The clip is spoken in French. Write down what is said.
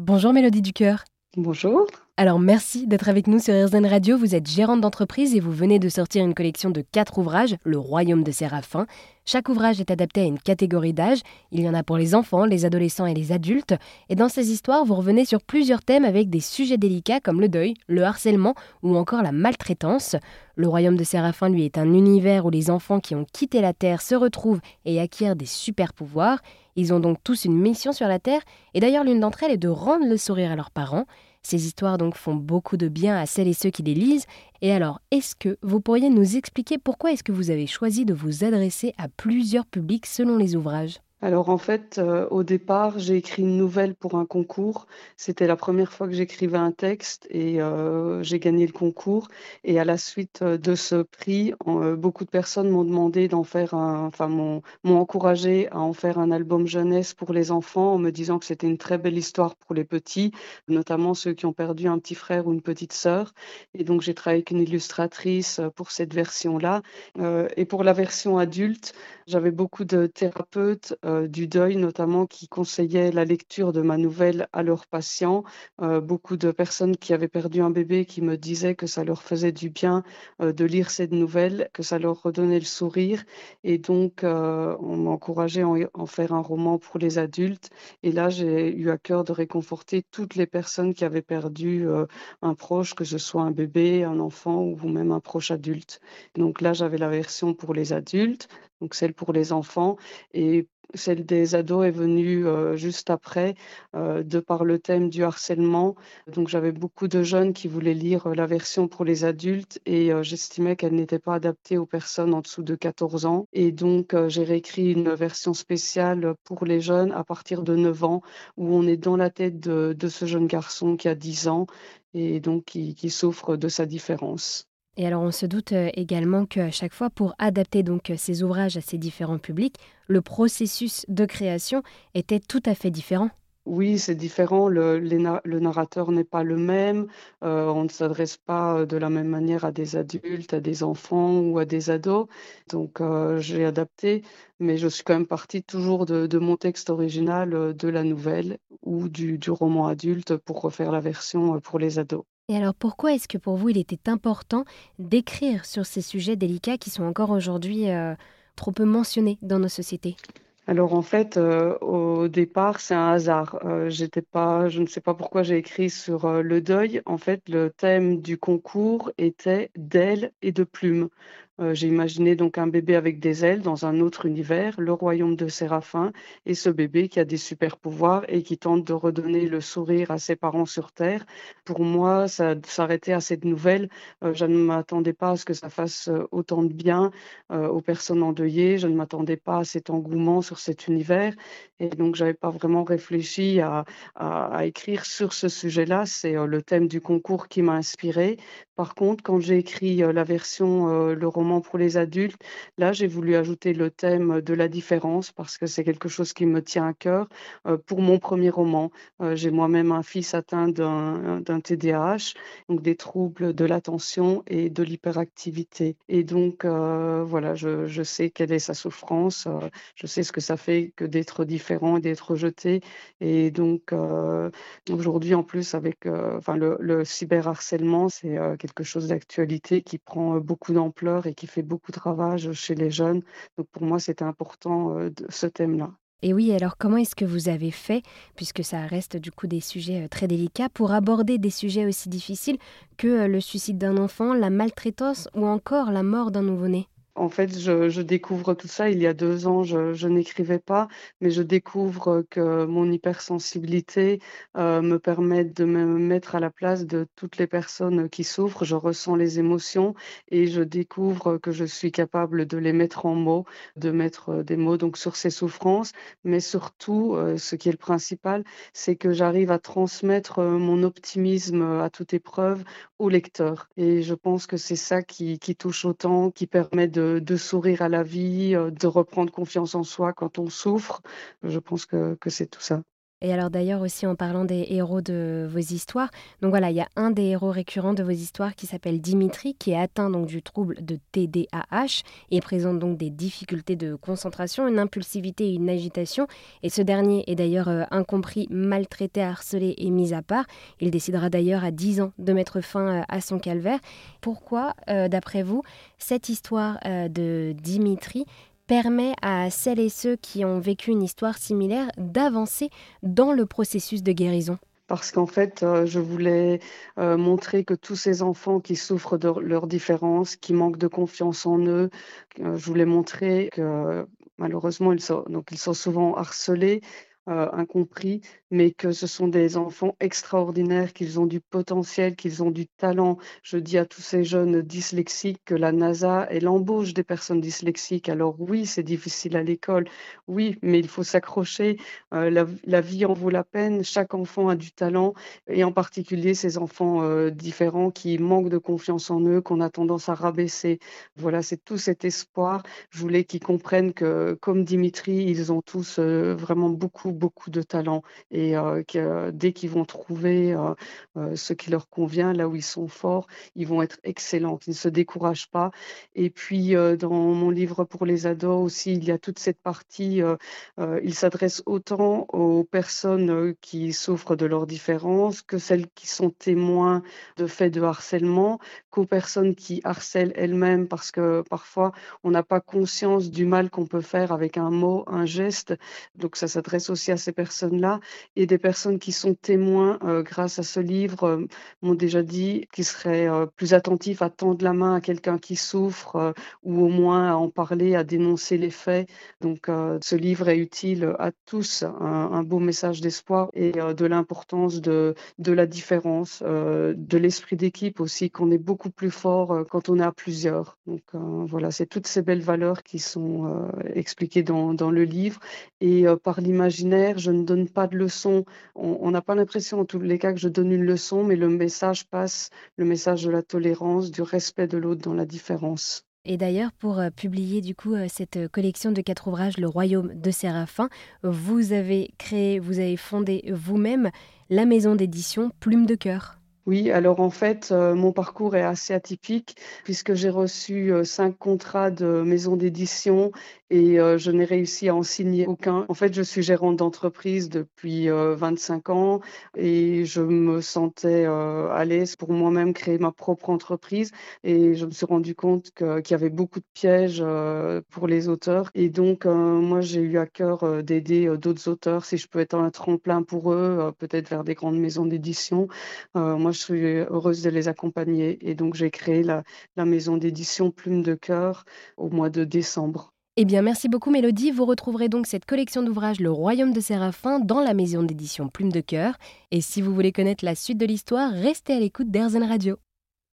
Bonjour Mélodie Ducœur. Bonjour. Alors merci d'être avec nous sur RZN Radio. Vous êtes gérante d'entreprise et vous venez de sortir une collection de quatre ouvrages, Le Royaume de Séraphin. Chaque ouvrage est adapté à une catégorie d'âge. Il y en a pour les enfants, les adolescents et les adultes. Et dans ces histoires, vous revenez sur plusieurs thèmes avec des sujets délicats comme le deuil, le harcèlement ou encore la maltraitance. Le Royaume de Séraphin, lui, est un univers où les enfants qui ont quitté la Terre se retrouvent et acquièrent des super pouvoirs. Ils ont donc tous une mission sur la Terre, et d'ailleurs l'une d'entre elles est de rendre le sourire à leurs parents. Ces histoires donc font beaucoup de bien à celles et ceux qui les lisent. Et alors, est-ce que vous pourriez nous expliquer pourquoi est-ce que vous avez choisi de vous adresser à plusieurs publics selon les ouvrages? Alors en fait, euh, au départ, j'ai écrit une nouvelle pour un concours. C'était la première fois que j'écrivais un texte et euh, j'ai gagné le concours. Et à la suite euh, de ce prix, beaucoup de personnes m'ont demandé d'en faire un, enfin m'ont encouragé à en faire un album jeunesse pour les enfants en me disant que c'était une très belle histoire pour les petits, notamment ceux qui ont perdu un petit frère ou une petite sœur. Et donc j'ai travaillé avec une illustratrice pour cette version-là. et pour la version adulte, j'avais beaucoup de thérapeutes du deuil notamment qui conseillaient la lecture de ma nouvelle à leurs patients. Euh, beaucoup de personnes qui avaient perdu un bébé qui me disaient que ça leur faisait du bien euh, de lire cette nouvelle, que ça leur redonnait le sourire. Et donc, on m'a encouragé à en, faire un roman pour les adultes. Et là, j'ai eu à cœur de réconforter toutes les personnes qui avaient perdu un proche, que ce soit un bébé, un enfant ou même un proche adulte. Donc là, j'avais la version pour les adultes, donc celle pour les enfants. Et celle des ados est venue euh, juste après, euh, de par le thème du harcèlement. Donc j'avais beaucoup de jeunes qui voulaient lire euh, la version pour les adultes et j'estimais qu'elle n'était pas adaptée aux personnes en dessous de 14 ans. Et donc j'ai réécrit une version spéciale pour les jeunes à partir de 9 ans, où on est dans la tête de, ce jeune garçon qui a 10 ans et donc qui souffre de sa différence. Et alors on se doute euh, également qu'à chaque fois, pour adapter donc euh, ces ouvrages à ces différents publics, le processus de création était tout à fait différent. Oui, c'est différent. Le, narrateur n'est pas le même. Euh, on ne s'adresse pas de la même manière à des adultes, à des enfants ou à des ados. Donc, j'ai adapté, mais je suis quand même partie toujours de, mon texte original, de la nouvelle ou du, du roman adulte pour refaire la version pour les ados. Et alors pourquoi est-ce que pour vous il était important d'écrire sur ces sujets délicats qui sont encore aujourd'hui euh, trop peu mentionnés dans nos sociétés? Alors en fait, euh, au départ, c'est un hasard. Euh, j'étais pas, je ne sais pas pourquoi j'ai écrit sur le deuil. En fait, le thème du concours était d'ailes et de plumes. Euh, j'ai imaginé donc un bébé avec des ailes dans un autre univers, le royaume de Séraphin, et ce bébé qui a des super pouvoirs et qui tente de redonner le sourire à ses parents sur Terre. Pour moi, ça s'arrêtait à cette nouvelle. Euh, je ne m'attendais pas à ce que ça fasse euh, autant de bien aux personnes endeuillées. Je ne m'attendais pas à cet engouement sur cet univers. Et donc, je n'avais pas vraiment réfléchi à, à écrire sur ce sujet-là. C'est le thème du concours qui m'a inspiré. Par contre, quand j'ai écrit la version, le roman pour les adultes. Là, j'ai voulu ajouter le thème de la différence parce que c'est quelque chose qui me tient à cœur euh, pour mon premier roman. Euh, j'ai moi-même un fils atteint d'un TDAH, donc des troubles de l'attention et de l'hyperactivité. Et donc, euh, voilà, je, sais quelle est sa souffrance, je sais ce que ça fait que d'être différent et d'être rejeté. Et donc, aujourd'hui, en plus, avec enfin, le, le cyberharcèlement, c'est quelque chose d'actualité qui prend beaucoup d'ampleur et qui fait beaucoup de ravages chez les jeunes. Donc pour moi, c'était important euh, ce thème-là. Et oui, alors comment est-ce que vous avez fait, puisque ça reste du coup des sujets euh, très délicats, pour aborder des sujets aussi difficiles que euh, le suicide d'un enfant, la maltraitance ou encore la mort d'un nouveau-né? En fait, je, découvre tout ça. Il y a deux ans, je, n'écrivais pas, mais je découvre que mon hypersensibilité euh, me permet de me mettre à la place de toutes les personnes qui souffrent. Je ressens les émotions et je découvre que je suis capable de les mettre en mots, de mettre des mots donc sur ces souffrances. Mais surtout, euh, ce qui est le principal, c'est que j'arrive à transmettre euh, mon optimisme à toute épreuve au lecteur. Et je pense que c'est ça qui touche autant, qui permet de de, sourire à la vie, euh, de reprendre confiance en soi quand on souffre. Je pense que c'est tout ça. Et alors d'ailleurs aussi en parlant des héros de vos histoires, donc voilà, il y a un des héros récurrents de vos histoires qui s'appelle Dimitri, qui est atteint donc du trouble de TDAH et présente donc des difficultés de concentration, une impulsivité et une agitation. Et ce dernier est d'ailleurs euh, incompris, maltraité, harcelé et mis à part. Il décidera d'ailleurs à 10 ans de mettre fin euh, à son calvaire. Pourquoi, euh, d'après vous, cette histoire de Dimitri permet à celles et ceux qui ont vécu une histoire similaire d'avancer dans le processus de guérison. Parce qu'en fait, euh, je voulais euh, montrer que tous ces enfants qui souffrent de leurs différences, qui manquent de confiance en eux, euh, je voulais montrer que malheureusement, ils sont, donc, ils sont souvent harcelés, incompris, mais que ce sont des enfants extraordinaires, qu'ils ont du potentiel, qu'ils ont du talent. Je dis à tous ces jeunes dyslexiques que la NASA, est l'embauche des personnes dyslexiques. Alors oui, c'est difficile à l'école, oui, mais il faut s'accrocher. Euh, la, vie en vaut la peine. Chaque enfant a du talent, et en particulier ces enfants euh, différents qui manquent de confiance en eux, qu'on a tendance à rabaisser. Voilà, c'est tout cet espoir. Je voulais qu'ils comprennent que, comme Dimitri, ils ont tous euh, vraiment beaucoup, beaucoup de talent que dès qu'ils vont trouver ce qui leur convient, là où ils sont forts, ils vont être excellents, qu'ils ne se découragent pas. Et puis, dans mon livre pour les ados aussi, il y a toute cette partie, il s'adresse autant aux personnes qui souffrent de leurs différences que celles qui sont témoins de faits de harcèlement, qu'aux personnes qui harcèlent elles-mêmes, parce que parfois, on n'a pas conscience du mal qu'on peut faire avec un mot, un geste. Donc, ça s'adresse aussi à ces personnes-là et des personnes qui sont témoins euh, grâce à ce livre euh, m'ont déjà dit qu'ils seraient euh, plus attentifs à tendre la main à quelqu'un qui souffre ou au moins à en parler, à dénoncer les faits. Donc ce livre est utile à tous, un, beau message d'espoir et de l'importance de, la différence, de l'esprit d'équipe aussi, qu'on est beaucoup plus fort quand on est à plusieurs. Donc voilà, c'est toutes ces belles valeurs qui sont expliquées dans le livre. Et par l'imaginaire, je ne donne pas de leçons on n'a pas l'impression en tous les cas que je donne une leçon, mais le message passe, le message de la tolérance, du respect de l'autre dans la différence. Et d'ailleurs, pour euh, publier du coup euh, cette collection de quatre ouvrages, Le Royaume de Séraphin, vous avez créé, vous avez fondé vous-même la maison d'édition Plume de Cœur. Oui, alors en fait, euh, mon parcours est assez atypique puisque j'ai reçu cinq contrats de maison d'édition et euh, je n'ai réussi à en signer aucun. En fait, je suis gérante d'entreprise depuis 25 euh, ans et je me sentais euh, à l'aise pour moi-même créer ma propre entreprise et je me suis rendu compte qu'il y avait beaucoup de pièges pour les auteurs et donc moi j'ai eu à cœur d'aider d'autres auteurs si je peux être un tremplin pour eux, peut-être vers des grandes maisons d'édition. moi je suis heureuse de les accompagner et donc j'ai créé la, maison d'édition Plume de cœur au mois de décembre. Eh bien, merci beaucoup Mélodie. Vous retrouverez donc cette collection d'ouvrages Le Royaume de Séraphin dans la maison d'édition Plume de Cœur. Et si vous voulez connaître la suite de l'histoire, restez à l'écoute d'Airzen Radio.